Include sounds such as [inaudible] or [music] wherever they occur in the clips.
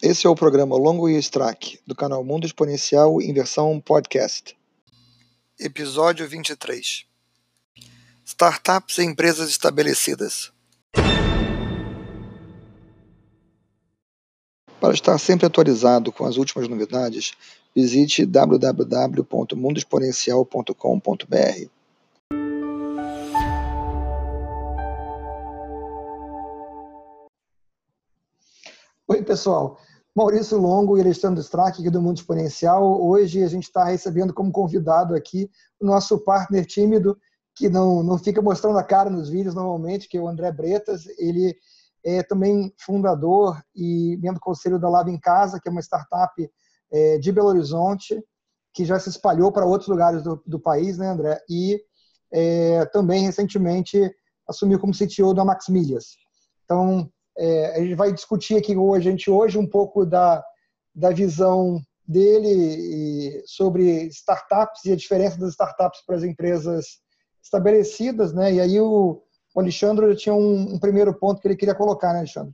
Esse é o programa Longo e Strack, do canal Mundo Exponencial em versão podcast. Episódio 23 Startups e empresas estabelecidas. Para estar sempre atualizado com as últimas novidades, visite www.mundoexponencial.com.br. Oi, pessoal. Maurício Longo e Alexandre Strack, aqui do Mundo Exponencial. Hoje a gente está recebendo como convidado aqui o nosso partner tímido, que não, não fica mostrando a cara nos vídeos normalmente, que é o André Bretas. Ele é também fundador e membro do conselho da Lava em Casa, que é uma startup é, de Belo Horizonte, que já se espalhou para outros lugares do, do país, né, André? E é, também recentemente assumiu como CTO da Max Milhas. Então, é, a gente vai discutir aqui hoje, a gente hoje um pouco da, da visão dele sobre startups e a diferença das startups para as empresas estabelecidas, né? E aí o, o Alexandre tinha um, um, primeiro ponto que ele queria colocar, né, Alexandre?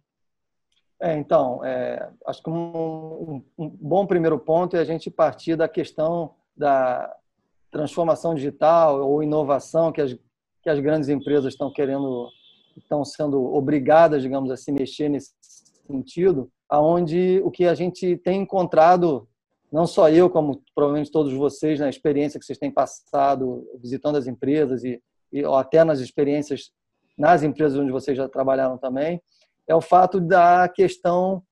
É, então, é, acho que um, um, bom primeiro ponto é a gente partir da questão da transformação digital ou inovação que as, que as grandes empresas estão querendo estão sendo obrigadas, digamos assim, mexer nesse sentido, aonde o que a gente tem encontrado, não só eu, como provavelmente todos vocês, na experiência que vocês têm passado visitando as empresas e, e até nas experiências nas empresas onde vocês já trabalharam também, é o fato da questão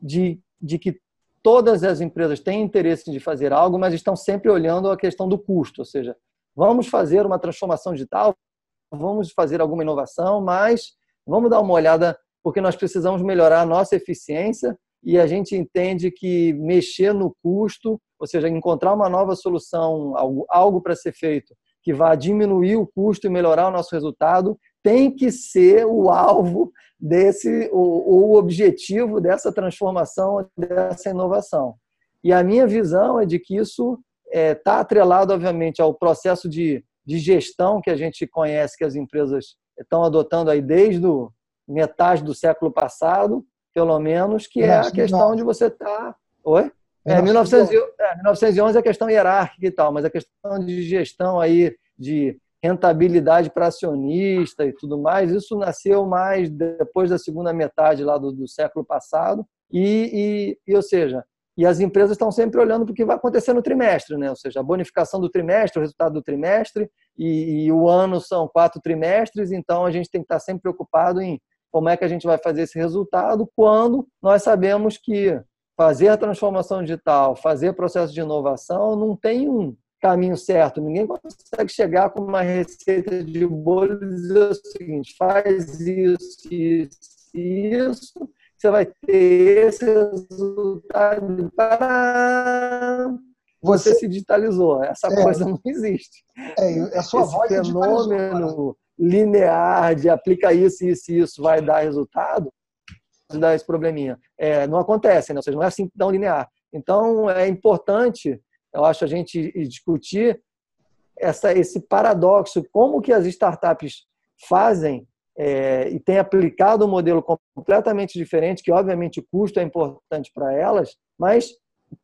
de, de que todas as empresas têm interesse de fazer algo, mas estão sempre olhando a questão do custo, ou seja, vamos fazer uma transformação digital, vamos fazer alguma inovação, mas vamos dar uma olhada, porque nós precisamos melhorar a nossa eficiência e a gente entende que mexer no custo, ou seja, encontrar uma nova solução, algo, algo para ser feito que vá diminuir o custo e melhorar o nosso resultado, tem que ser o alvo desse, o, o objetivo dessa transformação, dessa inovação. E a minha visão é de que isso está é, tá atrelado, obviamente, ao processo de de gestão que a gente conhece que as empresas estão adotando aí desde o metade do século passado, pelo menos, que é a questão de você estar. Tá... Oi? É, 1911, é, 1911 é a questão hierárquica e tal, mas a questão de gestão aí, de rentabilidade para acionista e tudo mais, isso nasceu mais depois da segunda metade lá do, do século passado. E, e, e, ou seja, e as empresas estão sempre olhando para o que vai acontecer no trimestre, né? ou seja, a bonificação do trimestre, o resultado do trimestre, e, e, o ano são quatro trimestres, então a gente tem que estar sempre preocupado em como é que a gente vai fazer esse resultado quando nós sabemos que fazer a transformação digital, fazer processo de inovação, não tem um caminho certo. Ninguém consegue chegar com uma receita de bolo e dizer o seguinte: faz isso, isso, isso você vai ter esse resultado para você se digitalizou. Essa é, coisa não existe. É, a sua esse voz fenômeno linear de aplica isso, isso e isso vai dar resultado, dar esse probleminha. É, não acontece, né? ou seja, não é assim tão linear. Então, é importante, eu acho, a gente discutir essa, esse paradoxo, como que as startups fazem é, e tem aplicado um modelo completamente diferente, que obviamente o custo é importante para elas, mas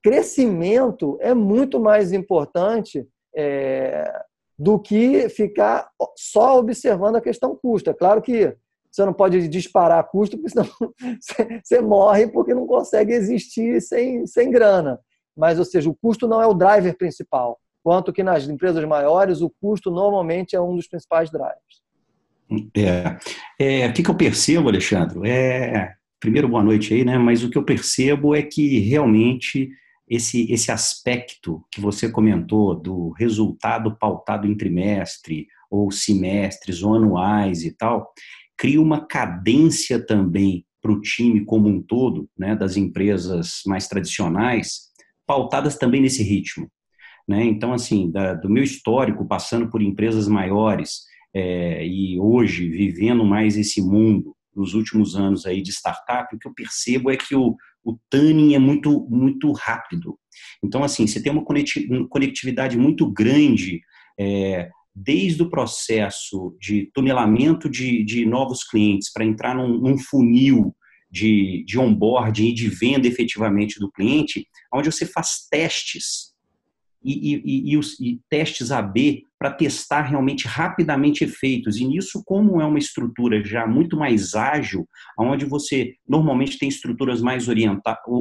crescimento é muito mais importante é, do que ficar só observando a questão custo. É claro que você não pode disparar custo, porque senão [laughs] você morre porque não consegue existir sem, sem grana. Mas, ou seja, o custo não é o driver principal, quanto que nas empresas maiores o custo normalmente é um dos principais drivers. É. é, o que, que eu percebo, Alexandre? É, primeiro, boa noite aí, né? Mas o que eu percebo é que realmente esse, esse aspecto que você comentou do resultado pautado em trimestre, ou semestres, ou anuais e tal, cria uma cadência também para o time como um todo, né, das empresas mais tradicionais, pautadas também nesse ritmo. Né? Então, assim, da, do meu histórico, passando por empresas maiores, é, e hoje vivendo mais esse mundo nos últimos anos aí de startup, o que eu percebo é que o, o tuning é muito, muito rápido. Então, assim, você tem uma conectividade muito grande é, desde o processo de tunelamento de, de novos clientes para entrar num, num funil de, de onboarding e de venda efetivamente do cliente, onde você faz testes e, e, e, os, e testes AB para testar realmente rapidamente efeitos. E nisso, como é uma estrutura já muito mais ágil, onde você normalmente tem estruturas mais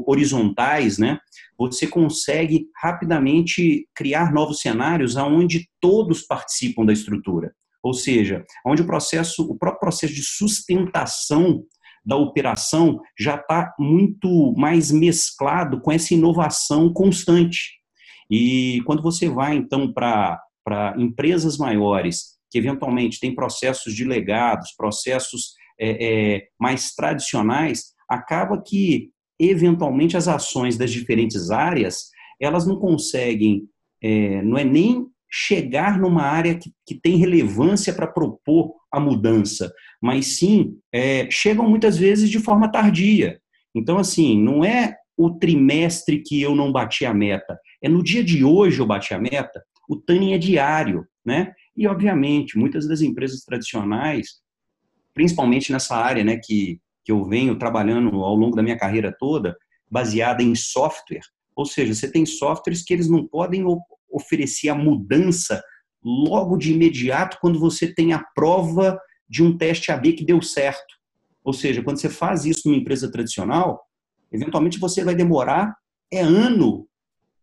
horizontais, né? Você consegue rapidamente criar novos cenários aonde todos participam da estrutura. Ou seja, onde o processo, o próprio processo de sustentação da operação já está muito mais mesclado com essa inovação constante. E quando você vai, então, para empresas maiores, que eventualmente têm processos de legados, processos é, é, mais tradicionais, acaba que, eventualmente, as ações das diferentes áreas, elas não conseguem, é, não é nem chegar numa área que, que tem relevância para propor a mudança, mas sim é, chegam muitas vezes de forma tardia. Então, assim, não é o trimestre que eu não bati a meta, é no dia de hoje eu bati a meta. O tanning é diário, né? E, obviamente, muitas das empresas tradicionais, principalmente nessa área né, que, que eu venho trabalhando ao longo da minha carreira toda, baseada em software, ou seja, você tem softwares que eles não podem oferecer a mudança logo de imediato quando você tem a prova de um teste AB que deu certo. Ou seja, quando você faz isso numa empresa tradicional, eventualmente você vai demorar é ano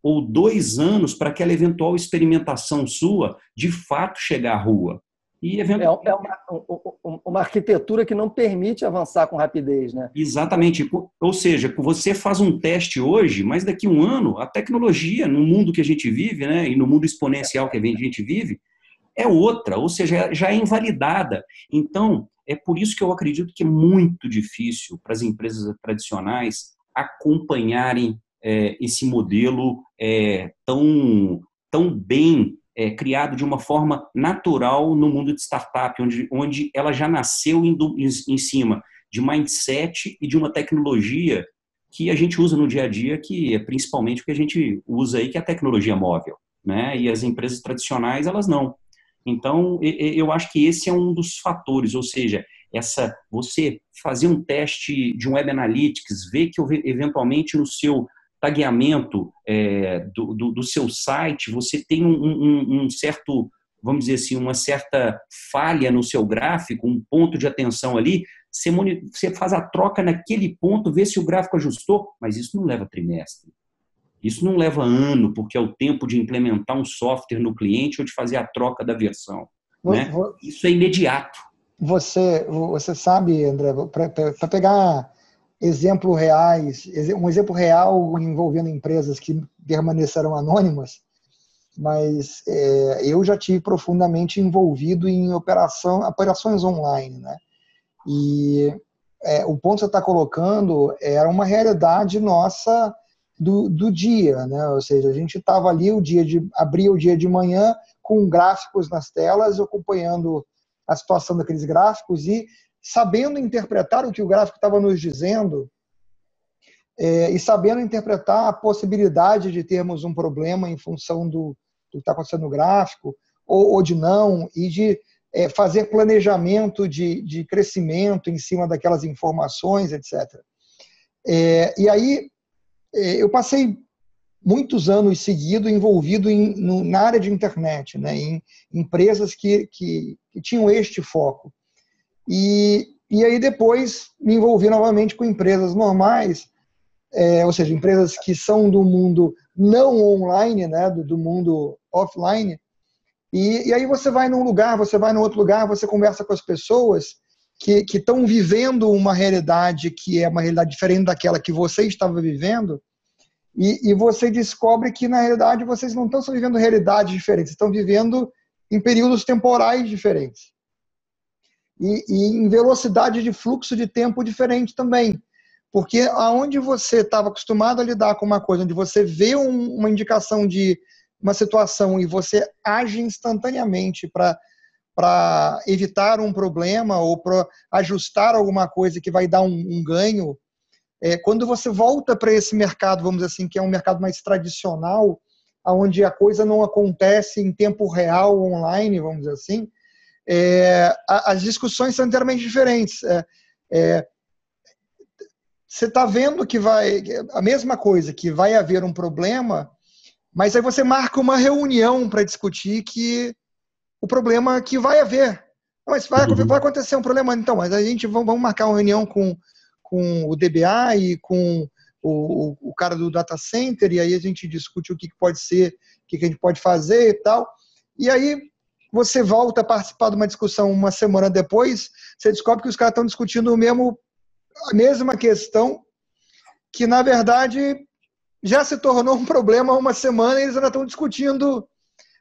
ou dois anos para aquela eventual experimentação sua de fato chegar à rua. E eventualmente... É, uma, uma, arquitetura que não permite avançar com rapidez, né? Exatamente. Ou seja, você faz um teste hoje, mas daqui a um ano, a tecnologia, no mundo que a gente vive, né, e no mundo exponencial que a gente vive, é outra, ou seja, já é invalidada. Então, é por isso que eu acredito que é muito difícil para as empresas tradicionais acompanharem é, esse modelo é, tão, tão bem é, criado de uma forma natural no mundo de startup, onde, onde ela já nasceu em, em cima de mindset e de uma tecnologia que a gente usa no dia a dia, que é principalmente o que a gente usa aí, que é a tecnologia móvel. Né? E as empresas tradicionais, elas não. Então, eu acho que esse é um dos fatores, ou seja, essa você fazer um teste de um Web Analytics, ver que eventualmente no seu tagueamento é, do, do, do, seu site, você tem um, um, um, certo, vamos dizer assim, uma certa falha no seu gráfico, um ponto de atenção ali, você, você faz a troca naquele ponto, vê se o gráfico ajustou, mas isso não leva trimestre. Isso não leva ano, porque é o tempo de implementar um software no cliente ou de fazer a troca da versão. Vou, né? Vou, isso é imediato. Você, você sabe, André, para pegar exemplos reais, um exemplo real envolvendo empresas que permaneceram anônimas, mas é, eu já tive profundamente envolvido em operação, operações online, né? E é, o ponto que você está colocando era uma realidade nossa do, do dia, né? Ou seja, a gente estava ali o dia de abria o dia de manhã com gráficos nas telas, acompanhando a situação daqueles gráficos e sabendo interpretar o que o gráfico estava nos dizendo é, e sabendo interpretar a possibilidade de termos um problema em função do, do que está acontecendo no gráfico ou, ou, de não e de é, fazer planejamento de, de crescimento em cima daquelas informações, etc. É, e aí é, eu passei muitos anos seguidos envolvido em, no, na área de internet, né, em empresas que, que, que tinham este foco. E, e aí depois me envolvi novamente com empresas normais, é, ou seja, empresas que são do mundo não online, né, do, do mundo offline. E, e, aí você vai num lugar, você vai num outro lugar, você conversa com as pessoas que estão vivendo uma realidade que é uma realidade diferente daquela que você estava vivendo, e, e você descobre que na realidade vocês não estão só vivendo realidades diferentes, estão vivendo em períodos temporais diferentes e, e em velocidade de fluxo de tempo diferente também. Porque aonde você estava acostumado a lidar com uma coisa, onde você vê um, uma indicação de uma situação e você age instantaneamente para evitar um problema ou para ajustar alguma coisa que vai dar um, um ganho, é, quando você volta para esse mercado, vamos dizer assim, que é um mercado mais tradicional, onde a coisa não acontece em tempo real, online, vamos dizer assim, é, as discussões são inteiramente diferentes. É, é, você está vendo que vai a mesma coisa, que vai haver um problema, mas aí você marca uma reunião para discutir que o problema que vai haver. Mas vai, uhum. vai acontecer um problema, então, mas a gente vamos marcar uma reunião com, com o DBA e com o, o, cara do data center, e aí a gente discute o que pode ser, o que a gente pode fazer e tal. E aí você volta a participar de uma discussão uma semana depois, você descobre que os caras estão discutindo o mesmo, a mesma questão, que na verdade já se tornou um problema há uma semana e eles ainda estão discutindo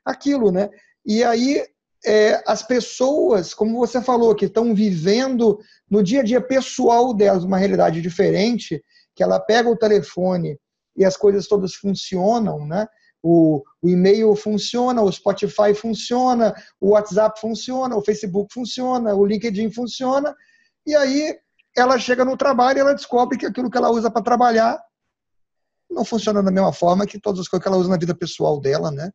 aquilo, né? E aí é, as pessoas, como você falou, que estão vivendo no dia a dia pessoal delas uma realidade diferente, que ela pega o telefone e as coisas todas funcionam, né? O, o e-mail funciona, o Spotify funciona, o WhatsApp funciona, o Facebook funciona, o LinkedIn funciona, e aí ela chega no trabalho e ela descobre que aquilo que ela usa para trabalhar não funciona da mesma forma que todas as coisas que ela usa na vida pessoal dela, né?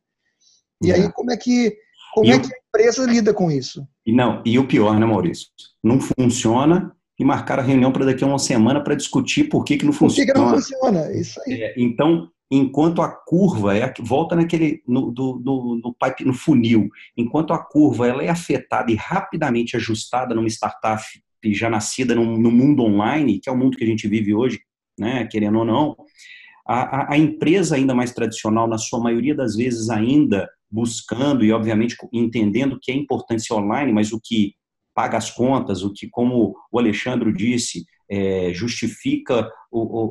E é. aí como é que como e é que a empresa lida com isso? E não, e o pior, né, Maurício? Não funciona e marcaram a reunião para daqui a uma semana para discutir por que, que não funciona. Por que, que não funciona? Isso aí. É, então, enquanto a curva é volta naquele no, do, do, no pipe no funil, enquanto a curva ela é afetada e rapidamente ajustada numa startup já nascida no, no mundo online, que é o mundo que a gente vive hoje, né, querendo ou não, a, a, a empresa ainda mais tradicional, na sua maioria das vezes ainda buscando e obviamente entendendo que é importante ser online, mas o que paga as contas, o que, como o Alexandre disse, é, justifica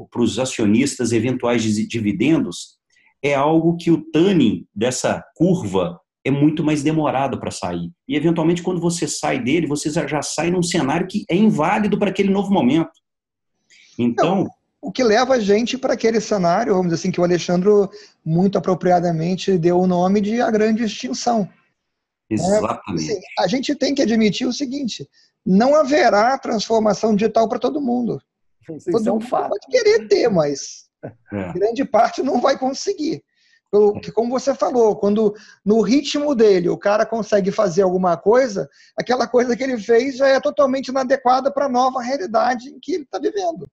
para os acionistas eventuais dividendos, é algo que o tanning dessa curva é muito mais demorado para sair. E, eventualmente, quando você sai dele, você já sai num cenário que é inválido para aquele novo momento. Então. Não, o que leva a gente para aquele cenário, vamos dizer assim, que o Alexandre muito apropriadamente deu o nome de a grande extinção. Exatamente. É, assim, a gente tem que admitir o seguinte: não haverá transformação digital para todo mundo. Isso todo é um mundo fato. pode querer ter, mas é. grande parte não vai conseguir. Porque, como você falou, quando no ritmo dele o cara consegue fazer alguma coisa, aquela coisa que ele fez já é totalmente inadequada para a nova realidade em que ele está vivendo.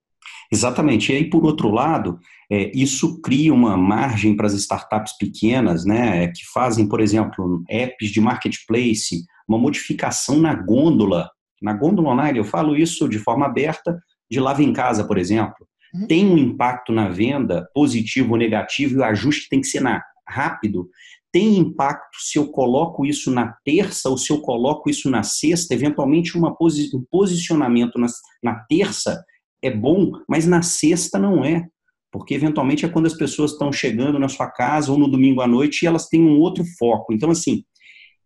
Exatamente. E aí, por outro lado, é, isso cria uma margem para as startups pequenas, né, que fazem, por exemplo, apps de marketplace, uma modificação na gôndola. Na gôndola online, eu falo isso de forma aberta, de lava em casa, por exemplo. Uhum. Tem um impacto na venda, positivo ou negativo, e o ajuste tem que ser na, rápido. Tem impacto se eu coloco isso na terça ou se eu coloco isso na sexta, eventualmente uma posi um posicionamento na, na terça é bom, mas na sexta não é. Porque eventualmente é quando as pessoas estão chegando na sua casa ou no domingo à noite e elas têm um outro foco. Então, assim,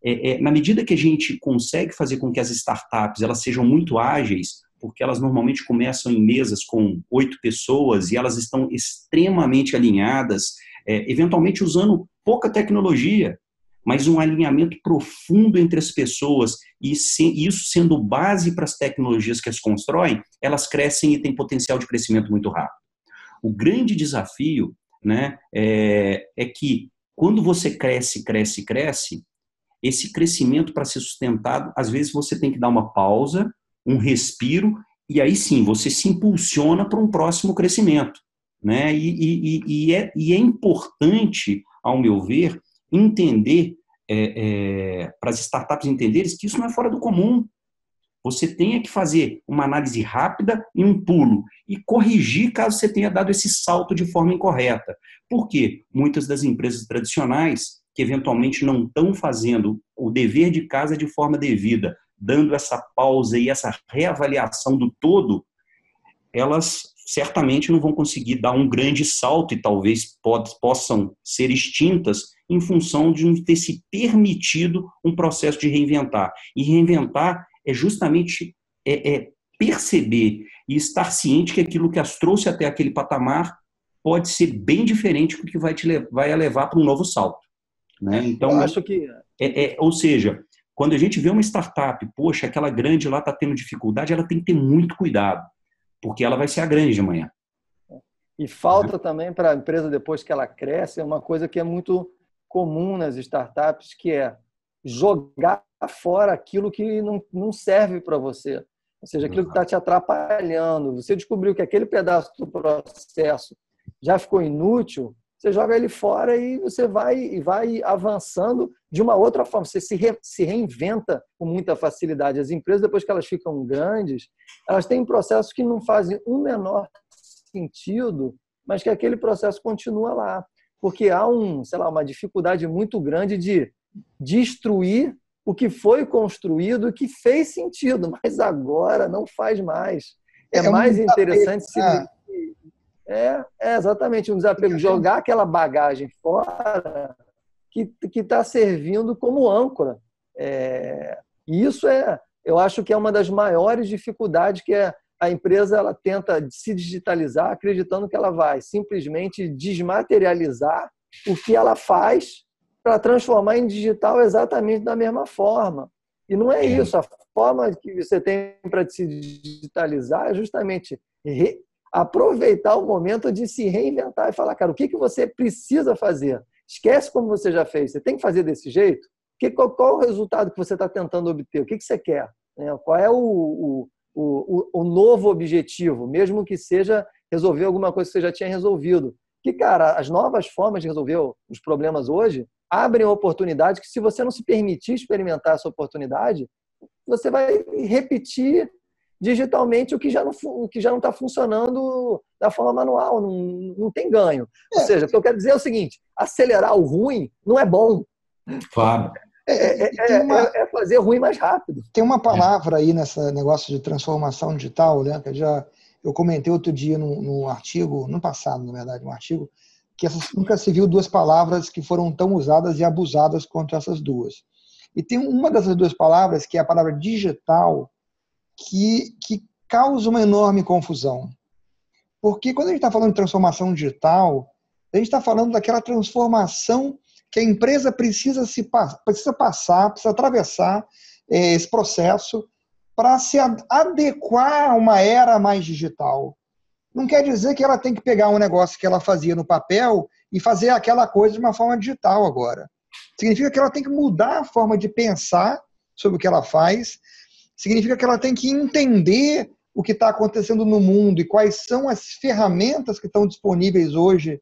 é, é, na medida que a gente consegue fazer com que as startups elas sejam muito ágeis, porque elas normalmente começam em mesas com oito pessoas e elas estão extremamente alinhadas, é, eventualmente usando pouca tecnologia, mas um alinhamento profundo entre as pessoas e isso sendo base para as tecnologias que as constroem, elas crescem e têm potencial de crescimento muito rápido. O grande desafio né, é, é que quando você cresce, cresce, cresce, esse crescimento para ser sustentado, às vezes você tem que dar uma pausa, um respiro, e aí sim você se impulsiona para um próximo crescimento. Né? E, e, e, é, e é importante, ao meu ver, entender, é, é, para as startups entenderem que isso não é fora do comum. Você tenha que fazer uma análise rápida e um pulo e corrigir caso você tenha dado esse salto de forma incorreta. Por quê? Muitas das empresas tradicionais que eventualmente não estão fazendo o dever de casa de forma devida, dando essa pausa e essa reavaliação do todo, elas certamente não vão conseguir dar um grande salto e talvez possam ser extintas em função de não ter se permitido um processo de reinventar. E reinventar é justamente é, é perceber e estar ciente que aquilo que as trouxe até aquele patamar pode ser bem diferente do que vai te vai levar para um novo salto. Né? Então, Eu acho que é, é, ou seja, quando a gente vê uma startup, poxa, aquela grande lá está tendo dificuldade, ela tem que ter muito cuidado, porque ela vai ser a grande de amanhã. E falta também para a empresa, depois que ela cresce, é uma coisa que é muito comum nas startups, que é jogar fora aquilo que não, não serve para você. ou seja, aquilo que está te atrapalhando. Você descobriu que aquele pedaço do processo já ficou inútil, você joga ele fora e você vai e vai avançando de uma outra forma. Você se, re, se reinventa com muita facilidade. As empresas, depois que elas ficam grandes, elas têm processos que não fazem um menor sentido, mas que aquele processo continua lá. Porque há um, sei lá, uma dificuldade muito grande de destruir o que foi construído e que fez sentido, [laughs] mas agora não faz mais. É, é mais interessante se é. É, exatamente um desapego. Jogar aquela bagagem fora que está servindo como âncora. É, e isso é, eu acho que é uma das maiores dificuldades que é a empresa ela tenta se digitalizar acreditando que ela vai simplesmente desmaterializar o que ela faz para transformar em digital exatamente da mesma forma. E não é. isso. A forma que você tem para se digitalizar é justamente aproveitar o momento de se reinventar e falar, cara, o que, que você precisa fazer? Esquece como você já fez. Você tem que fazer desse jeito? Que, qual, qual o resultado que você está tentando obter? O que, que você quer? É, qual é o, o, o, o, novo objetivo, mesmo que seja resolver alguma coisa que você já tinha resolvido? Que, cara, as novas formas de resolver os problemas hoje abrem oportunidades que, se você não se permitir experimentar essa oportunidade, você vai repetir digitalmente o que já não o que já não está funcionando da forma manual, não, não tem ganho. É. Ou seja, o que eu quero dizer é o seguinte: acelerar o ruim não é bom. Claro. É, é, é uma, é, fazer ruim mais rápido. Tem uma palavra aí nesse negócio de transformação digital, né? Que já eu comentei outro dia no, no artigo, no passado, na verdade, um artigo, que essas, nunca se viu duas palavras que foram tão usadas e abusadas quanto essas duas. E tem uma dessas duas palavras, que é a palavra digital, que, que causa uma enorme confusão. Porque quando a gente está falando de transformação digital, a gente está falando daquela transformação que a empresa precisa, se, precisa passar, precisa atravessar é, esse processo para se adequar a uma era mais digital. Não quer dizer que ela tem que pegar um negócio que ela fazia no papel e fazer aquela coisa de uma forma digital agora. Significa que ela tem que mudar a forma de pensar sobre o que ela faz, significa que ela tem que entender o que está acontecendo no mundo e quais são as ferramentas que estão disponíveis hoje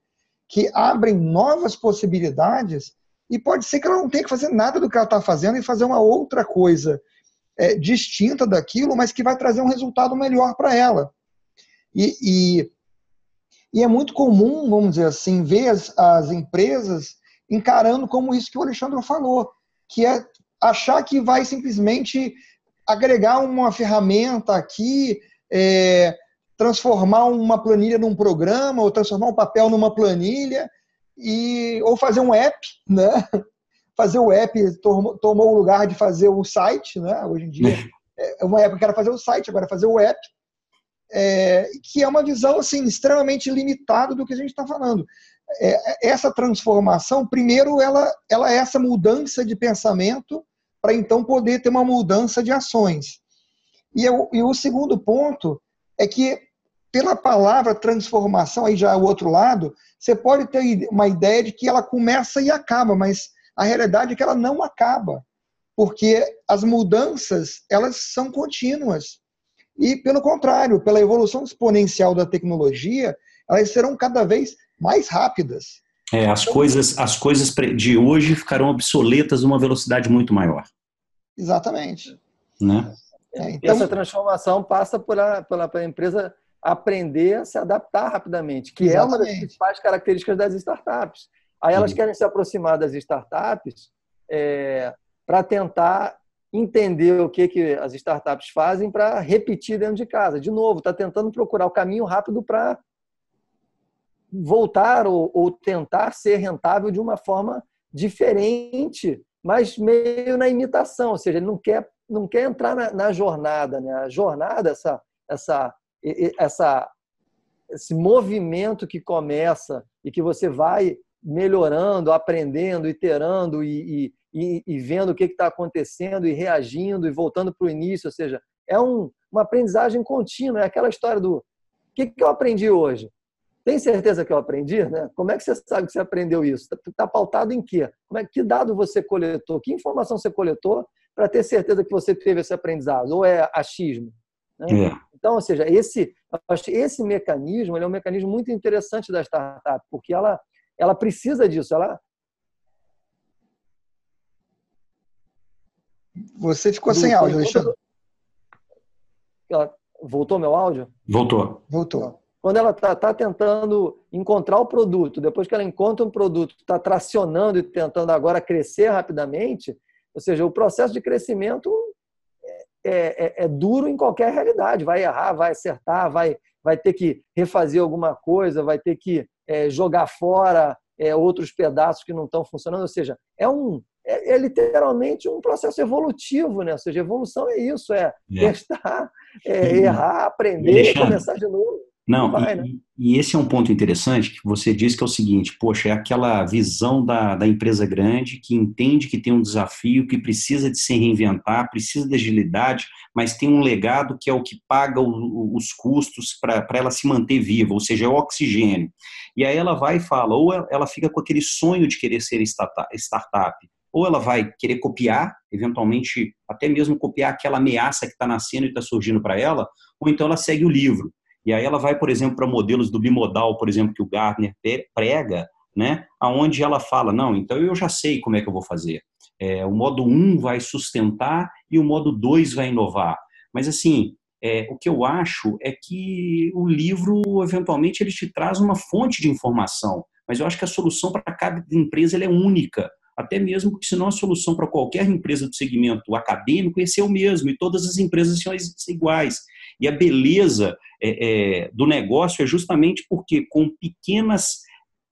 que abrem novas possibilidades e pode ser que ela não tenha que fazer nada do que ela está fazendo e fazer uma outra coisa é, distinta daquilo, mas que vai trazer um resultado melhor para ela. E, e, e, é muito comum, vamos dizer assim, ver as, as empresas encarando como isso que o Alexandre falou, que é achar que vai simplesmente agregar uma ferramenta aqui, é, transformar uma planilha num programa, ou transformar um papel numa planilha, e, ou fazer um app, né? [laughs] Fazer o app tomou, tomou o lugar de fazer o site, né? Hoje em dia, é uma época que era fazer o site, agora é fazer o app, é, que é uma visão assim extremamente limitada do que a gente está falando. É, essa transformação, primeiro, ela, ela é essa mudança de pensamento para então poder ter uma mudança de ações. E, eu, e o segundo ponto é que, pela palavra transformação, aí já é o outro lado, você pode ter uma ideia de que ela começa e acaba, mas a realidade é que ela não acaba, porque as mudanças elas são contínuas. E, pelo contrário, pela evolução exponencial da tecnologia, elas serão cada vez mais rápidas. É, as coisas, as coisas de hoje ficarão obsoletas numa velocidade muito maior. Exatamente. Né? É, então... Essa transformação passa por a, pela, pela empresa aprender a se adaptar rapidamente, que Exatamente. é uma das principais características das startups. Aí elas Sim. querem se aproximar das startups é, para tentar entender o que, que as startups fazem para repetir dentro de casa. De novo, está tentando procurar o caminho rápido para voltar ou, ou tentar ser rentável de uma forma diferente, mas meio na imitação, ou seja, ele não quer, não quer entrar na, na jornada. Né? A jornada, essa, essa, essa, esse movimento que começa e que você vai melhorando, aprendendo, iterando e, e, e vendo o que está acontecendo e reagindo e voltando para o início, ou seja, é um, uma aprendizagem contínua, é aquela história do o que, que eu aprendi hoje? Tem certeza que eu aprendi? Né? Como é que você sabe que você aprendeu isso? Está tá pautado em quê? Como é, que dado você coletou? Que informação você coletou para ter certeza que você teve esse aprendizado? Ou é achismo? Né? É. Então, ou seja, esse, acho esse mecanismo é um mecanismo muito interessante da startup, porque ela, ela precisa disso. Ela, Você ficou sem áudio, Alexandre. Voltou meu áudio? Voltou. Voltou. Quando ela está tá tentando encontrar o produto, depois que ela encontra um produto, está tracionando e tentando agora crescer rapidamente, ou seja, o processo de crescimento é, é, é, duro em qualquer realidade. Vai errar, vai acertar, vai, vai ter que refazer alguma coisa, vai ter que é, jogar fora é, outros pedaços que não estão funcionando. Ou seja, é um, é, é, literalmente um processo evolutivo, né? Ou seja, evolução é isso, é, é. testar, errar, aprender, começar de novo. Não, vai, e, né? e, esse é um ponto interessante que você disse que é o seguinte, poxa, é aquela visão da, da empresa grande que entende que tem um desafio, que precisa de se reinventar, precisa de agilidade, mas tem um legado que é o que paga o, os custos para ela se manter viva, ou seja, é o oxigênio. E aí ela vai e fala, ou ela fica com aquele sonho de querer ser startup, ou ela vai querer copiar, eventualmente até mesmo copiar aquela ameaça que está nascendo e está surgindo para ela, ou então ela segue o livro. E aí ela vai, por exemplo, para modelos do bimodal, por exemplo, que o Gartner prega, né, aonde ela fala, não, então eu já sei como é que eu vou fazer. É, o modo 1 vai sustentar e o modo 2 vai inovar. Mas, assim, é, o que eu acho é que o livro, eventualmente, ele te traz uma fonte de informação, mas eu acho que a solução para cada empresa é única até mesmo porque senão a solução para qualquer empresa do segmento acadêmico ia ser o mesmo, e todas as empresas ser iguais. E a beleza é, é, do negócio é justamente porque com pequenas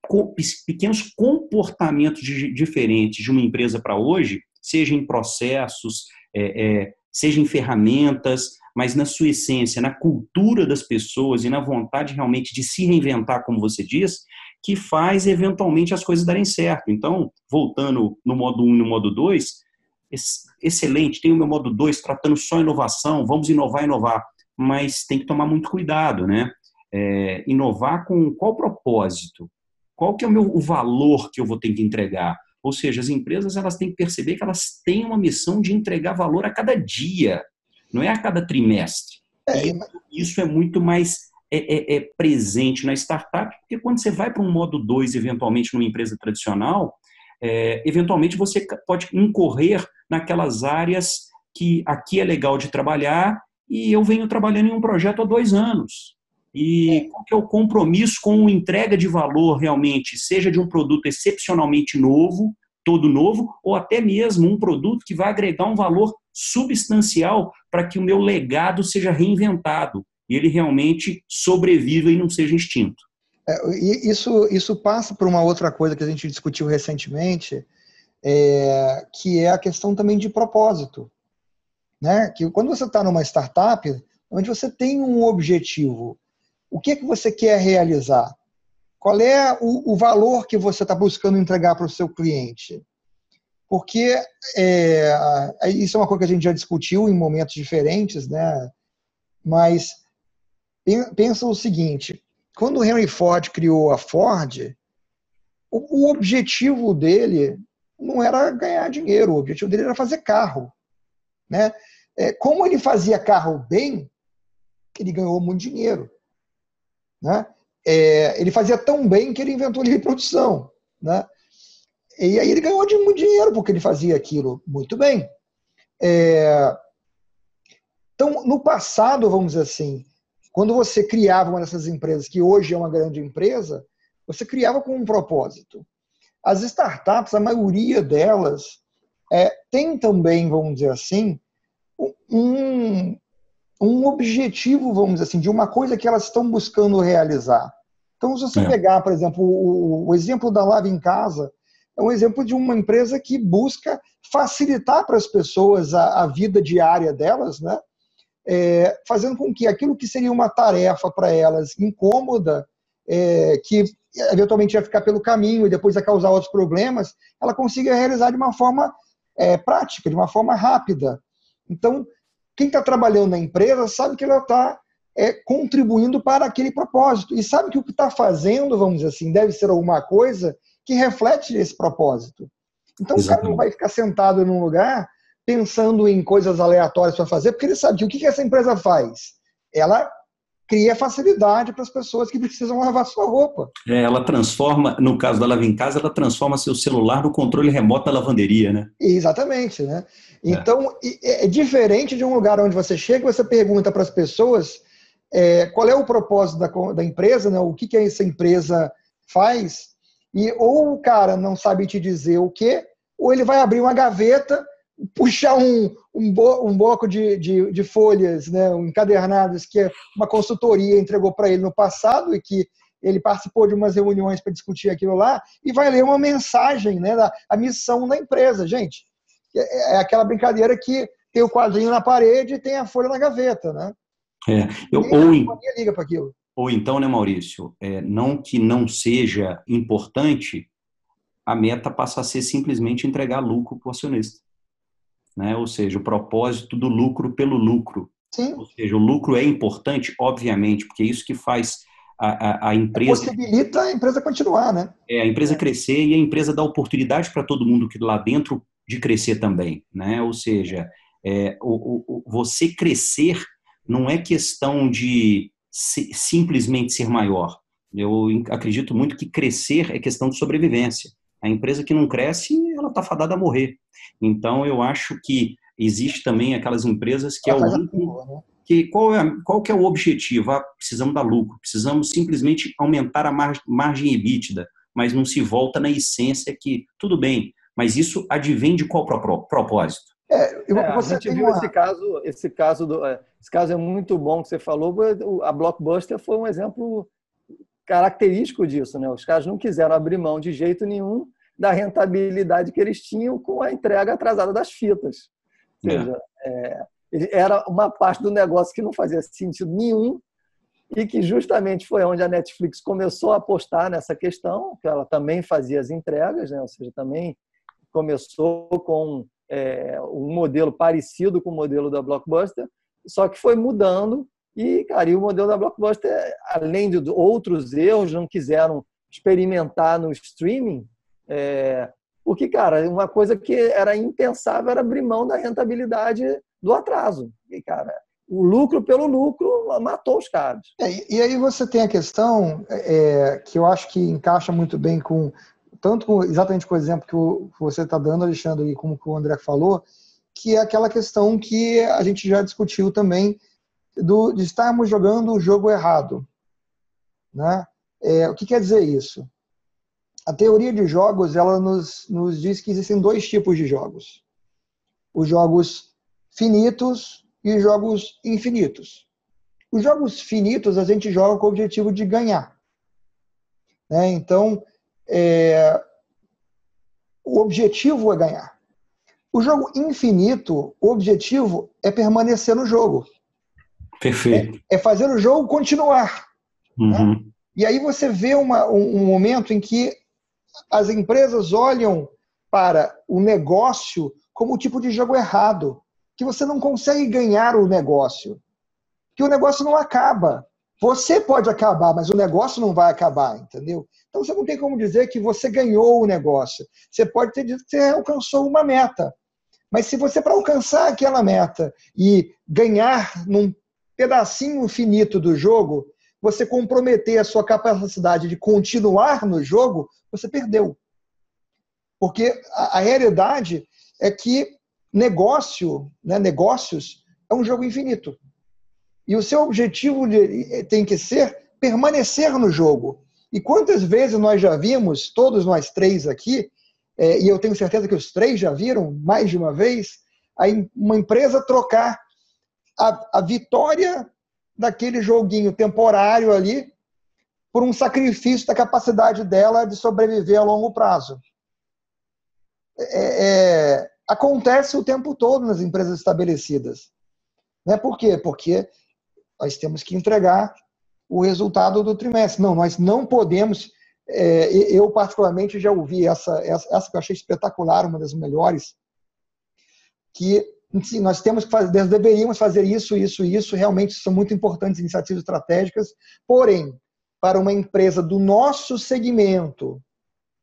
com pequenos comportamentos de, diferentes de uma empresa para hoje, seja em processos, é, é, seja em ferramentas, mas na sua essência, na cultura das pessoas e na vontade realmente de se reinventar, como você diz, que faz eventualmente as coisas darem certo. Então, voltando no modo 1 e no modo 2, excelente, tem o meu modo 2 tratando só inovação, vamos inovar, inovar, mas tem que tomar muito cuidado, né? É, inovar com qual propósito? Qual que é o meu o valor que eu vou ter que entregar? Ou seja, as empresas elas têm que perceber que elas têm uma missão de entregar valor a cada dia, não é a cada trimestre. É, isso é muito mais é, é, é presente na startup, porque quando você vai para um modo 2, eventualmente, numa empresa tradicional, é, eventualmente você pode incorrer naquelas áreas que aqui é legal de trabalhar e eu venho trabalhando em um projeto há dois anos. E é. qual que é o compromisso com entrega de valor realmente, seja de um produto excepcionalmente novo, todo novo, ou até mesmo um produto que vai agregar um valor substancial para que o meu legado seja reinventado e ele realmente sobreviva e não seja extinto. É, isso, isso passa por uma outra coisa que a gente discutiu recentemente, é, que é a questão também de propósito. Né? Que quando você está numa startup, onde você tem um objetivo, o que é que você quer realizar? Qual é o, o valor que você está buscando entregar para o seu cliente? Porque é, isso é uma coisa que a gente já discutiu em momentos diferentes, né? mas pensa o seguinte: quando o Henry Ford criou a Ford, o, o objetivo dele não era ganhar dinheiro, o objetivo dele era fazer carro. Né? É, como ele fazia carro bem, ele ganhou muito dinheiro. Né? É, ele fazia tão bem que ele inventou livre produção. Né? E aí ele ganhou muito dinheiro porque ele fazia aquilo muito bem. É, então, no passado, vamos dizer assim, quando você criava uma dessas empresas, que hoje é uma grande empresa, você criava com um propósito. As startups, a maioria delas, é, tem também, vamos dizer assim, um, um objetivo, vamos dizer assim, de uma coisa que elas estão buscando realizar. Então, se você é. pegar, por exemplo, o, o exemplo da Lava em Casa, é um exemplo de uma empresa que busca facilitar para as pessoas a, a vida diária delas, né? é, fazendo com que aquilo que seria uma tarefa para elas incômoda, é, que eventualmente ia ficar pelo caminho e depois ia causar outros problemas, ela consiga realizar de uma forma é, prática, de uma forma rápida. Então, quem está trabalhando na empresa sabe que ela está é, contribuindo para aquele propósito e sabe que o que está fazendo, vamos dizer assim, deve ser alguma coisa que reflete esse propósito. Então, Exatamente. o cara não vai ficar sentado num lugar pensando em coisas aleatórias para fazer, porque ele sabe que o que, essa empresa faz? ela cria facilidade para as pessoas que precisam lavar sua roupa. É, ela transforma, no caso da Lava em Casa, ela transforma seu celular no controle remoto da lavanderia, né? Exatamente, né? É. Então, é. é diferente de um lugar onde você chega e você pergunta para as pessoas é, qual é o propósito da, da empresa, né? o que, que essa empresa faz, e ou o cara não sabe te dizer o que, ou ele vai abrir uma gaveta puxar um, um, um bloco de, de, de, folhas né, encadernadas que uma consultoria entregou para ele no passado e que ele participou de umas reuniões para discutir aquilo lá e vai ler uma mensagem, né, da, a missão da empresa. Gente, é, é aquela brincadeira que tem o quadrinho na parede e tem a folha na gaveta, né? É, eu, ou, liga para aquilo. ou então, né, Maurício, é, não que não seja importante, a meta passa a ser simplesmente entregar lucro para o acionista né? ou seja, o propósito do lucro pelo lucro. Sim. Ou seja, o lucro é importante, obviamente, porque é isso que faz a, a, a empresa. Possibilita a empresa continuar, né? É, a empresa crescer e a empresa dá oportunidade para todo mundo que lá dentro de crescer também, né? Ou seja, é, o, o, você crescer não é questão de se, simplesmente ser maior. Eu acredito muito que crescer é questão de sobrevivência. A empresa que não cresce, ela está fadada a morrer. Então, eu acho que existe também aquelas empresas que é o lucro, né? que qual é qual que é o objetivo? Ah, precisamos dar lucro, precisamos simplesmente aumentar a margem, margem EBITDA, mas não se volta na essência que tudo bem, mas isso advém de qual propósito? É, eu, é, a gente viu uma... esse caso, esse caso do, é, esse caso é muito bom que você falou. A Blockbuster foi um exemplo característico disso, né? Os caras não quiseram abrir mão de jeito nenhum da rentabilidade que eles tinham com a entrega atrasada das fitas. Ou é. seja, é. É, era uma parte do negócio que não fazia sentido nenhum e que justamente foi onde a Netflix começou a apostar nessa questão, que ela também fazia as entregas, né? ou seja, também começou com é, um modelo parecido com o modelo da Blockbuster, só que foi mudando e, cara, e o modelo da Blockbuster, além de outros erros, não quiseram experimentar no streaming, é, porque, cara, uma coisa que era impensável era abrir mão da rentabilidade do atraso. E, cara, o lucro pelo lucro matou os caras. É, e aí você tem a questão é, que eu acho que encaixa muito bem com tanto com, exatamente com o exemplo que, você está dando, Alexandre, e como o André falou, que é aquela questão que a gente já discutiu também do, de estarmos jogando o jogo errado. Né? É, o que quer dizer isso? A teoria de jogos ela nos, nos diz que existem dois tipos de jogos: os jogos finitos e os jogos infinitos. Os jogos finitos a gente joga com o objetivo de ganhar. Né? Então, é, o objetivo é ganhar. O jogo infinito, o objetivo é permanecer no jogo. Perfeito. É, é fazer o jogo continuar. Né? Uhum. Né? E aí você vê uma, um, um momento em que as empresas olham para o negócio como um tipo de jogo errado, que você não consegue ganhar o negócio, que o negócio não acaba. Você pode acabar, mas o negócio não vai acabar, entendeu? Então você não tem como dizer que você ganhou o negócio. Você pode ter dito que você alcançou uma meta. Mas se você, para alcançar aquela meta e ganhar num pedacinho finito do jogo, você comprometer a sua capacidade de continuar no jogo, você perdeu. Porque a, a realidade é que negócio, né, negócios, é um jogo infinito. E o seu objetivo de, tem que ser permanecer no jogo. E quantas vezes nós já vimos, todos nós três aqui, é, e eu tenho certeza que os três já viram mais de uma vez, uma empresa trocar a, a vitória daquele joguinho temporário ali por um sacrifício da capacidade dela de sobreviver a longo prazo. É, é, acontece o tempo todo nas empresas estabelecidas. Né? Por quê? Porque nós temos que entregar o resultado do trimestre. Não, nós não podemos. É, eu, particularmente, já ouvi essa, essa, essa que eu achei espetacular, uma das melhores, que Nós temos que fazer, deveríamos fazer isso, isso, isso. Realmente são muito importantes iniciativas estratégicas. Porém, para uma empresa do nosso segmento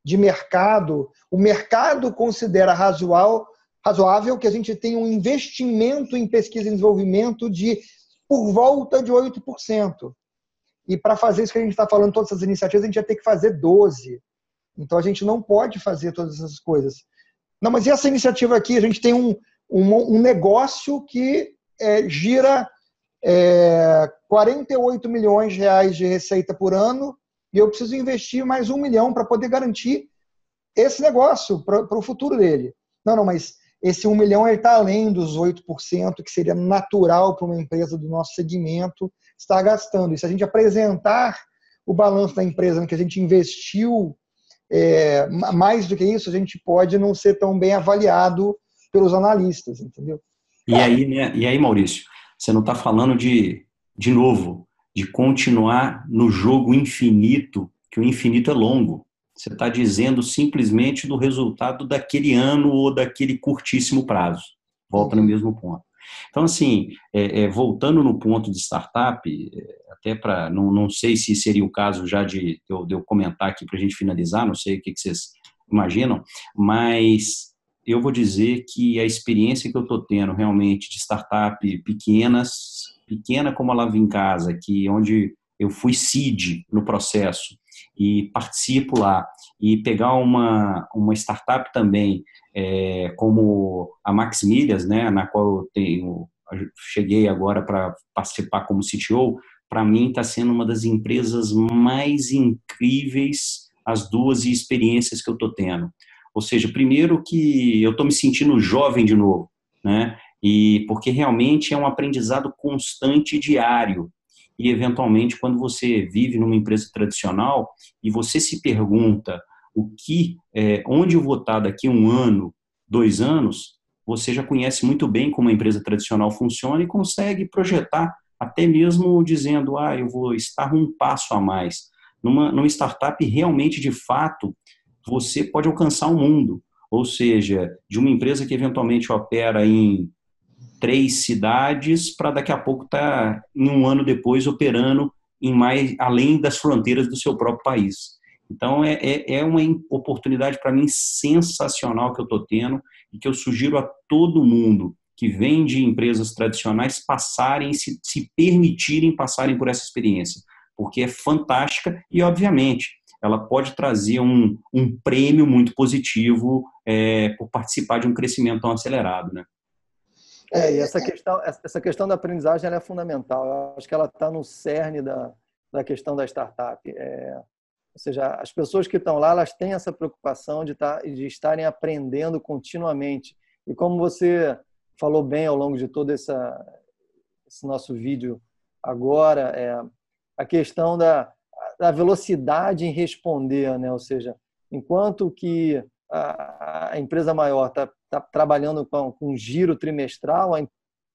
de mercado, o mercado considera razoável, razoável que a gente tenha um investimento em pesquisa e desenvolvimento de por volta de 8%. E para fazer isso que a gente está falando, todas essas iniciativas, a gente ia ter que fazer 12%. Então a gente não pode fazer todas essas coisas. Não, mas e essa iniciativa aqui? A gente tem um, um, um negócio que é, gira é, 48 milhões de reais de receita por ano e eu preciso investir mais um milhão para poder garantir esse negócio para o futuro dele. Não, não, mas esse um milhão está além dos 8%, que seria natural para uma empresa do nosso segmento estar gastando. E se a gente apresentar o balanço da empresa no que a gente investiu é, mais do que isso, a gente pode não ser tão bem avaliado pelos analistas, entendeu? E aí, né, e aí Maurício, você não está falando de, de novo, de continuar no jogo infinito, que o infinito é longo. Você está dizendo simplesmente do resultado daquele ano ou daquele curtíssimo prazo. Volta no mesmo ponto. Então, assim, é, é, voltando no ponto de startup, é, até para. Não, não sei se seria o caso já de, de eu comentar aqui para a gente finalizar, não sei o que, que vocês imaginam, mas eu vou dizer que a experiência que eu estou tendo realmente de startup pequenas, pequena como a Lava em Casa, que onde eu fui seed no processo e participo lá, e pegar uma, uma startup também, é, como a Max Milhas, né, na qual eu tenho, cheguei agora para participar como CTO, para mim está sendo uma das empresas mais incríveis as duas experiências que eu estou tendo. Ou seja, primeiro que eu estou me sentindo jovem de novo, né? E porque realmente é um aprendizado constante diário. E eventualmente, quando você vive numa empresa tradicional e você se pergunta o que, é, onde eu vou estar daqui um ano, dois anos, você já conhece muito bem como a empresa tradicional funciona e consegue projetar até mesmo dizendo, ah, eu vou estar um passo a mais. Numa, numa startup, realmente, de fato, você pode alcançar o mundo. Ou seja, de uma empresa que eventualmente opera em três cidades para daqui a pouco estar, tá, em um ano depois, operando em mais além das fronteiras do seu próprio país. Então, é, é, é uma oportunidade para mim sensacional que eu estou tendo e que eu sugiro a todo mundo que vem de empresas tradicionais passarem, se, se permitirem passarem por essa experiência, porque é fantástica e, obviamente, ela pode trazer um, um prêmio muito positivo é, por participar de um crescimento tão acelerado, né? É, e essa questão, essa questão da aprendizagem é fundamental. Eu acho que ela está no cerne da, da questão da startup. É, ou seja, as pessoas que estão lá, elas têm essa preocupação de, tá, de estarem aprendendo continuamente. E como você falou bem ao longo de todo essa, esse nosso vídeo agora, é a questão da, da velocidade em responder, né? Ou seja, enquanto que a, a empresa maior está tá trabalhando com, com giro trimestral, a,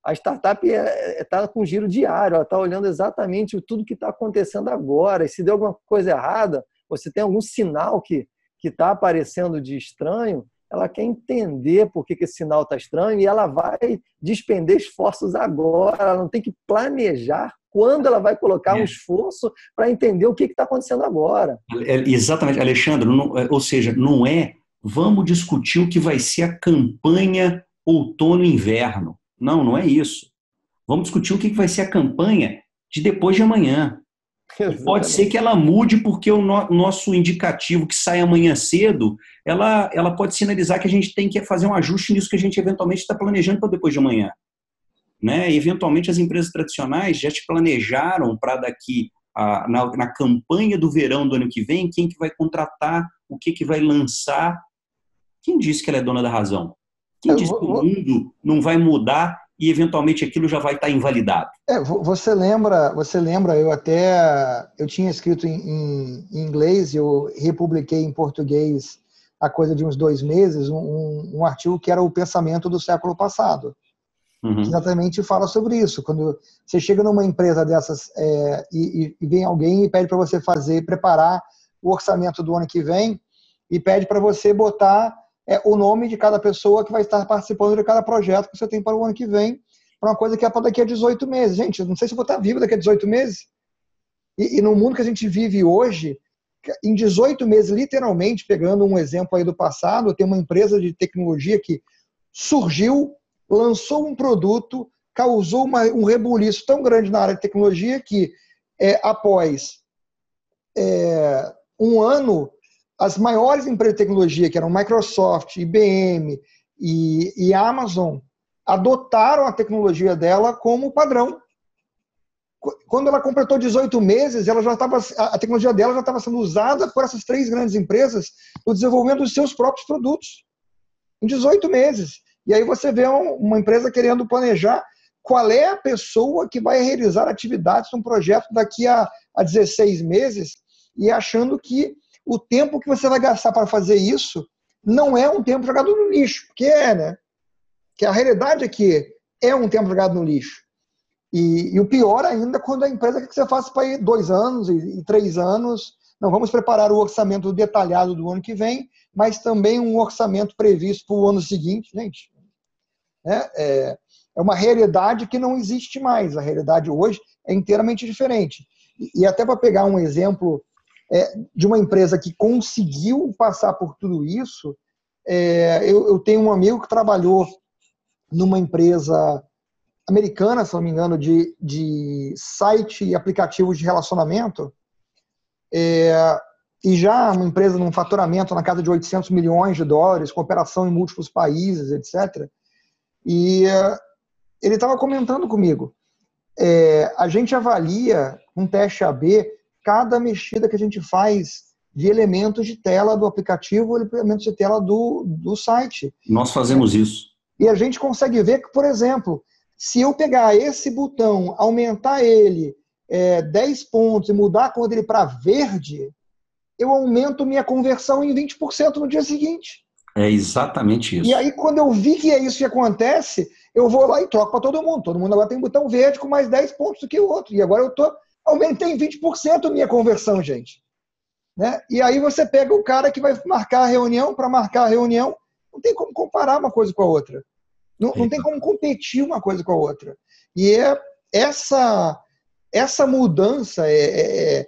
a startup está é, é, tá com giro diário, ela está olhando exatamente tudo que está acontecendo agora. E se deu alguma coisa errada, se tem algum sinal que está aparecendo de estranho, ela quer entender por que, que esse sinal está estranho e ela vai despender esforços agora. Ela não tem que planejar quando ela vai colocar é. um esforço para entender o que está acontecendo agora. É, exatamente, Alexandre. Não, é, ou seja, não é vamos discutir o que vai ser a campanha outono-inverno. Não, não é isso. Vamos discutir o que vai ser a campanha de depois de amanhã. [laughs] Pode ser que ela mude porque o no, nosso indicativo que sai amanhã cedo, ela, ela pode sinalizar que a gente tem que fazer um ajuste nisso que a gente eventualmente está planejando para depois de amanhã. Né? E, eventualmente as empresas tradicionais já te planejaram para daqui a, na, na, campanha do verão do ano que vem quem que vai contratar, o que que vai lançar. Quem disse que ela é dona da razão? Quem disse que o mundo não vai mudar e eventualmente aquilo já vai estar invalidado. É, você lembra, você lembra, eu até eu tinha escrito em, em, inglês, eu republiquei em português há coisa de uns dois meses um, um artigo que era o pensamento do século passado. Uhum. exatamente fala sobre isso. Quando você chega numa empresa dessas é, e, e, vem alguém e pede para você fazer, preparar o orçamento do ano que vem e pede para você botar é, o nome de cada pessoa que vai estar participando de cada projeto que você tem para o ano que vem, para uma coisa que é para daqui a 18 meses. Gente, não sei se eu vou estar vivo daqui a 18 meses. E, e no mundo que a gente vive hoje, em 18 meses, literalmente, pegando um exemplo aí do passado, tem uma empresa de tecnologia que surgiu, lançou um produto, causou uma, um rebuliço tão grande na área de tecnologia que, é, após é, um ano, as maiores empresas de tecnologia, que eram Microsoft, IBM e, e Amazon, adotaram a tecnologia dela como padrão. Quando ela completou 18 meses, ela já estava, a tecnologia dela já estava sendo usada por essas três grandes empresas no desenvolvimento dos seus próprios produtos. Em 18 meses. E aí você vê uma empresa querendo planejar qual é a pessoa que vai realizar atividades num projeto daqui a, a 16 meses e achando que o tempo que você vai gastar para fazer isso não é um tempo jogado no lixo, que é, né? Que a realidade é que é um tempo jogado no lixo. E, e o pior ainda quando a empresa quer que você faça para ir dois anos e, e, três anos. Não, vamos preparar o orçamento detalhado do ano que vem, mas também um orçamento previsto para o ano seguinte. Gente, é, é, é uma realidade que não existe mais. A realidade hoje é inteiramente diferente. E, e até para pegar um exemplo é, de uma empresa que conseguiu passar por tudo isso, é, eu, eu, tenho um amigo que trabalhou numa empresa americana, se não me engano, de, de site e aplicativos de relacionamento, é, e já uma empresa num faturamento na casa de 800 milhões de dólares, com operação em múltiplos países, etc. E é, ele estava comentando comigo, é, a gente avalia um teste AB cada mexida que a gente faz de elementos de tela do aplicativo, elementos de tela do, do site. Nós fazemos isso. E a gente consegue ver que, por exemplo, se eu pegar esse botão, aumentar ele é, 10 pontos e mudar a cor dele para verde, eu aumento minha conversão em 20% no dia seguinte. É exatamente isso. E aí, quando eu vi que é isso que acontece, eu vou lá e troco para todo mundo. Todo mundo agora tem botão verde com mais 10 pontos do que o outro. E agora eu tô aumentei em 20% minha conversão, gente. Né? E aí você pega o cara que vai marcar a reunião para marcar a reunião, não tem como comparar uma coisa com a outra. Não, não tem como competir uma coisa com a outra. E é essa essa mudança, é, é, é,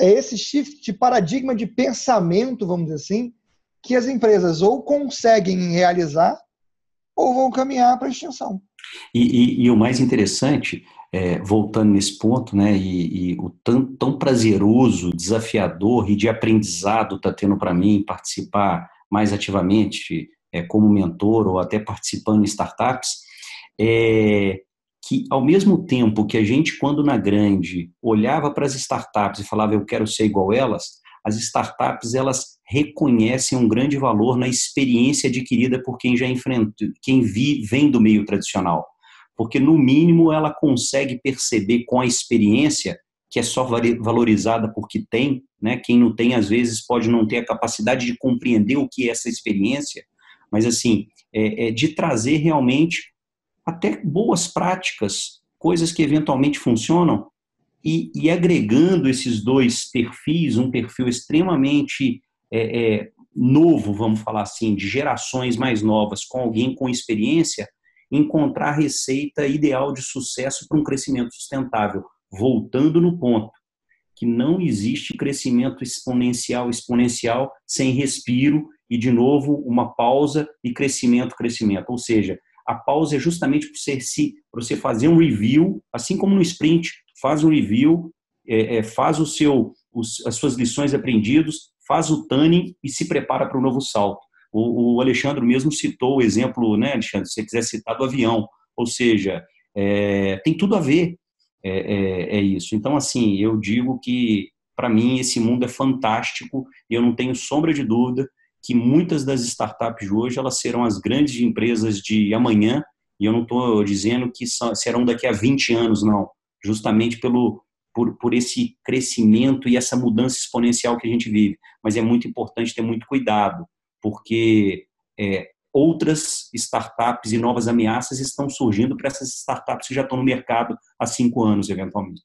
é esse shift de paradigma de pensamento, vamos dizer assim, que as empresas ou conseguem realizar ou vão caminhar para a extinção. E, e, e, o mais interessante é, voltando nesse ponto, né, e, e o tão, tão, prazeroso, desafiador e de aprendizado está tendo para mim participar mais ativamente é, como mentor ou até participando em startups, é que ao mesmo tempo que a gente, quando na grande, olhava para as startups e falava eu quero ser igual elas, as startups elas reconhecem um grande valor na experiência adquirida por quem já enfrentou, quem vi, vem do meio tradicional porque no mínimo ela consegue perceber com a experiência que é só valorizada porque tem, né? Quem não tem às vezes pode não ter a capacidade de compreender o que é essa experiência, mas assim é, é de trazer realmente até boas práticas, coisas que eventualmente funcionam e, e agregando esses dois perfis, um perfil extremamente é, é, novo, vamos falar assim, de gerações mais novas, com alguém com experiência, encontrar a receita ideal de sucesso para um crescimento sustentável. Voltando no ponto, que não existe crescimento exponencial exponencial sem respiro e de novo uma pausa e crescimento crescimento. Ou seja, a pausa é justamente para você você fazer um review, assim como no sprint, faz um review, é, é, faz o seu os, as suas lições aprendidas, faz o tuning e se prepara para o novo salto. O, o Alexandre mesmo citou o exemplo, né, Alexandre, se você quiser citar do avião, ou seja, é, tem tudo a ver, é, é, é, isso. Então, assim, eu digo que, para mim, esse mundo é fantástico e eu não tenho sombra de dúvida que muitas das startups de hoje elas serão as grandes empresas de amanhã e eu não estou dizendo que serão daqui a 20 anos, não. Justamente pelo, por, por esse crescimento e essa mudança exponencial que a gente vive. Mas é muito importante ter muito cuidado, porque é, outras startups e novas ameaças estão surgindo para essas startups que já estão no mercado há cinco anos, eventualmente.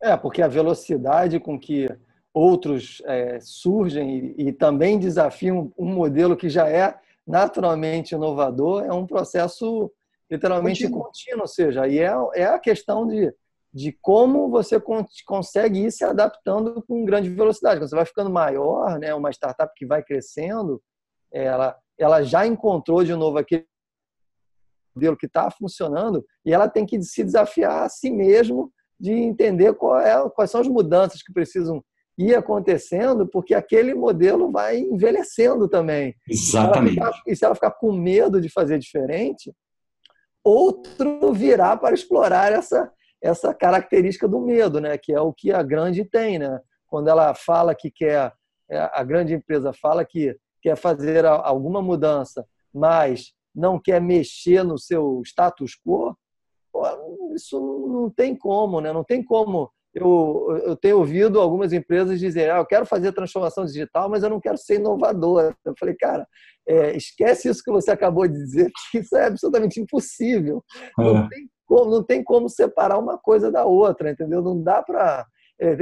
É, porque a velocidade com que outros é, surgem e, e, também desafiam um modelo que já é naturalmente inovador é um processo literalmente contínuo, contínuo ou seja, aí é, é a questão de, de como você consegue ir se adaptando com grande velocidade. Quando você vai ficando maior, né, uma startup que vai crescendo, ela, ela já encontrou de novo aquele modelo que está funcionando e ela tem que se desafiar a si mesmo de entender é, quais são as mudanças que precisam ir acontecendo, porque aquele modelo vai envelhecendo também. Exatamente. e se ela ficar com medo de fazer diferente, outro virá para explorar essa, essa característica do medo, né? que é o que a grande tem. Né? Quando ela fala que quer, é, a grande empresa fala que quer fazer alguma mudança, mas não quer mexer no seu status quo, isso não tem como, né? Não tem como. Eu, eu tenho ouvido algumas empresas dizer, ah, eu quero fazer transformação digital, mas eu não quero ser inovador. Eu falei, cara, é, esquece isso que você acabou de dizer, [laughs] que isso é absolutamente impossível. É. Não, tem como, não tem como separar uma coisa da outra, entendeu? Não dá para é,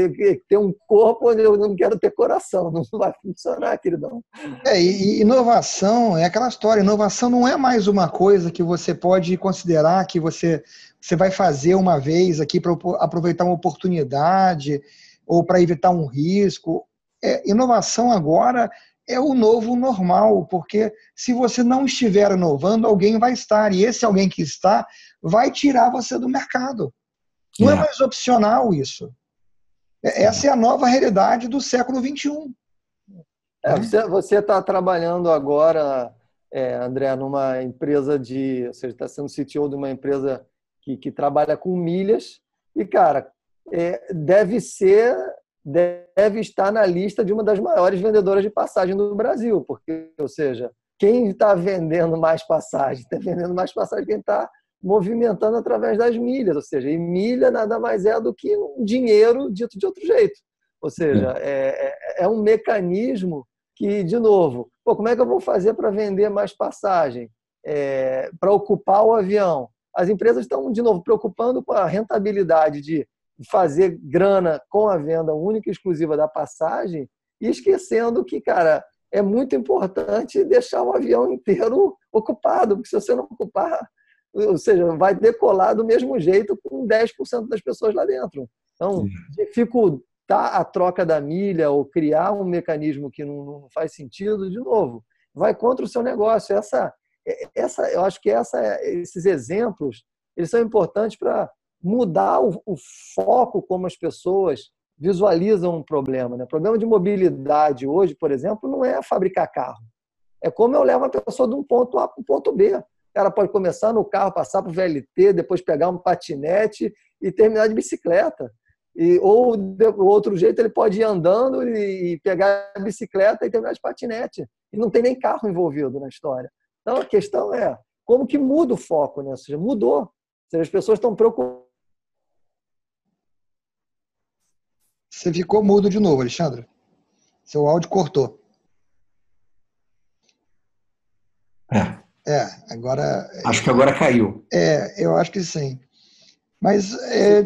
ter um corpo onde eu não quero ter coração, não [laughs] vai funcionar, queridão. É, e inovação é aquela história, inovação não é mais uma coisa que você pode considerar que você, você vai fazer uma vez aqui para aproveitar uma oportunidade ou para evitar um risco. É, inovação agora é o novo normal, porque se você não estiver inovando, alguém vai estar, e esse alguém que está vai tirar você do mercado. Não é, é mais opcional isso. É, essa é a nova realidade do século XXI. É, você está trabalhando agora, é, André, numa empresa de. Ou seja, está sendo CTO de uma empresa que, que trabalha com milhas. E, cara, é, deve ser, deve estar na lista de uma das maiores vendedoras de passagem do Brasil. Porque, ou seja, quem está vendendo mais passagem? Está vendendo mais passagem quem está movimentando através das milhas, ou seja, e milha nada mais é do que um dinheiro dito de outro jeito. Ou seja, é, é, é um mecanismo que, de novo, pô, como é que eu vou fazer para vender mais passagem? É, para ocupar o avião? As empresas estão, de novo, preocupando com a rentabilidade de fazer grana com a venda única e exclusiva da passagem e esquecendo que, cara, é muito importante deixar o avião inteiro ocupado, porque se você não ocupar, ou seja, vai decolar do mesmo jeito com 10% das pessoas lá dentro. Então, dificultar a troca da milha ou criar um mecanismo que não, faz sentido, de novo, vai contra o seu negócio. Essa, essa, eu acho que essa, esses exemplos eles são importantes para mudar o, o, foco como as pessoas visualizam um problema. Né? O problema de mobilidade hoje, por exemplo, não é fabricar carro. É como eu levo a pessoa de um ponto A para um ponto B. O cara pode começar no carro, passar para o VLT, depois pegar um patinete e terminar de bicicleta. E, ou o outro jeito, ele pode ir andando e, pegar a bicicleta e terminar de patinete. E não tem nem carro envolvido na história. Então a questão é como que muda o foco, né? Ou seja, mudou. Ou seja, as pessoas estão preocupadas. Você ficou mudo de novo, Alexandre. Seu áudio cortou. É. É, agora. Acho que agora caiu. É, eu acho que sim. Mas é,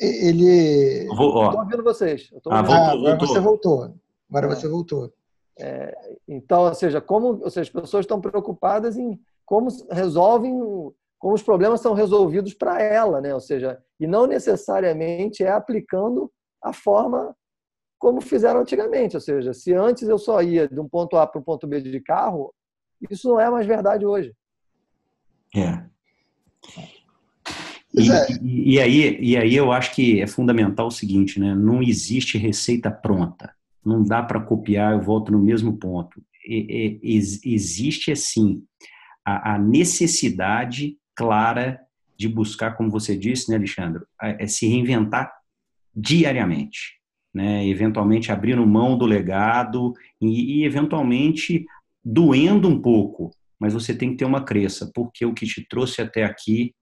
ele. Estou ouvindo vocês. ah, voltou, ah, agora voltou. você voltou. Agora é. você voltou. É, então, ou seja, como ou seja, as pessoas estão preocupadas em como resolvem, como os problemas são resolvidos para ela, né? Ou seja, e não necessariamente é aplicando a forma como fizeram antigamente. Ou seja, se antes eu só ia de um ponto A para um ponto B de carro, isso não é mais verdade hoje. É. E, é. e, aí, e aí eu acho que é fundamental o seguinte, né? Não existe receita pronta. Não dá para copiar, eu volto no mesmo ponto. E, e, existe, assim, a, a, necessidade clara de buscar, como você disse, né, Alexandre, é se reinventar diariamente. Né, eventualmente abrindo mão do legado e, e, eventualmente doendo um pouco, mas você tem que ter uma crença, porque o que te trouxe até aqui,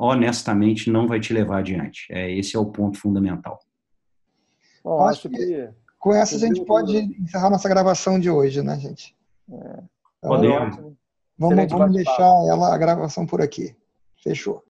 honestamente, não vai te levar adiante. É, esse é o ponto fundamental. Bom, acho que com essa a gente pode encerrar nossa gravação de hoje, né, gente? É. Podemos. Vamos, vamos deixar ela, a gravação por aqui. Fechou.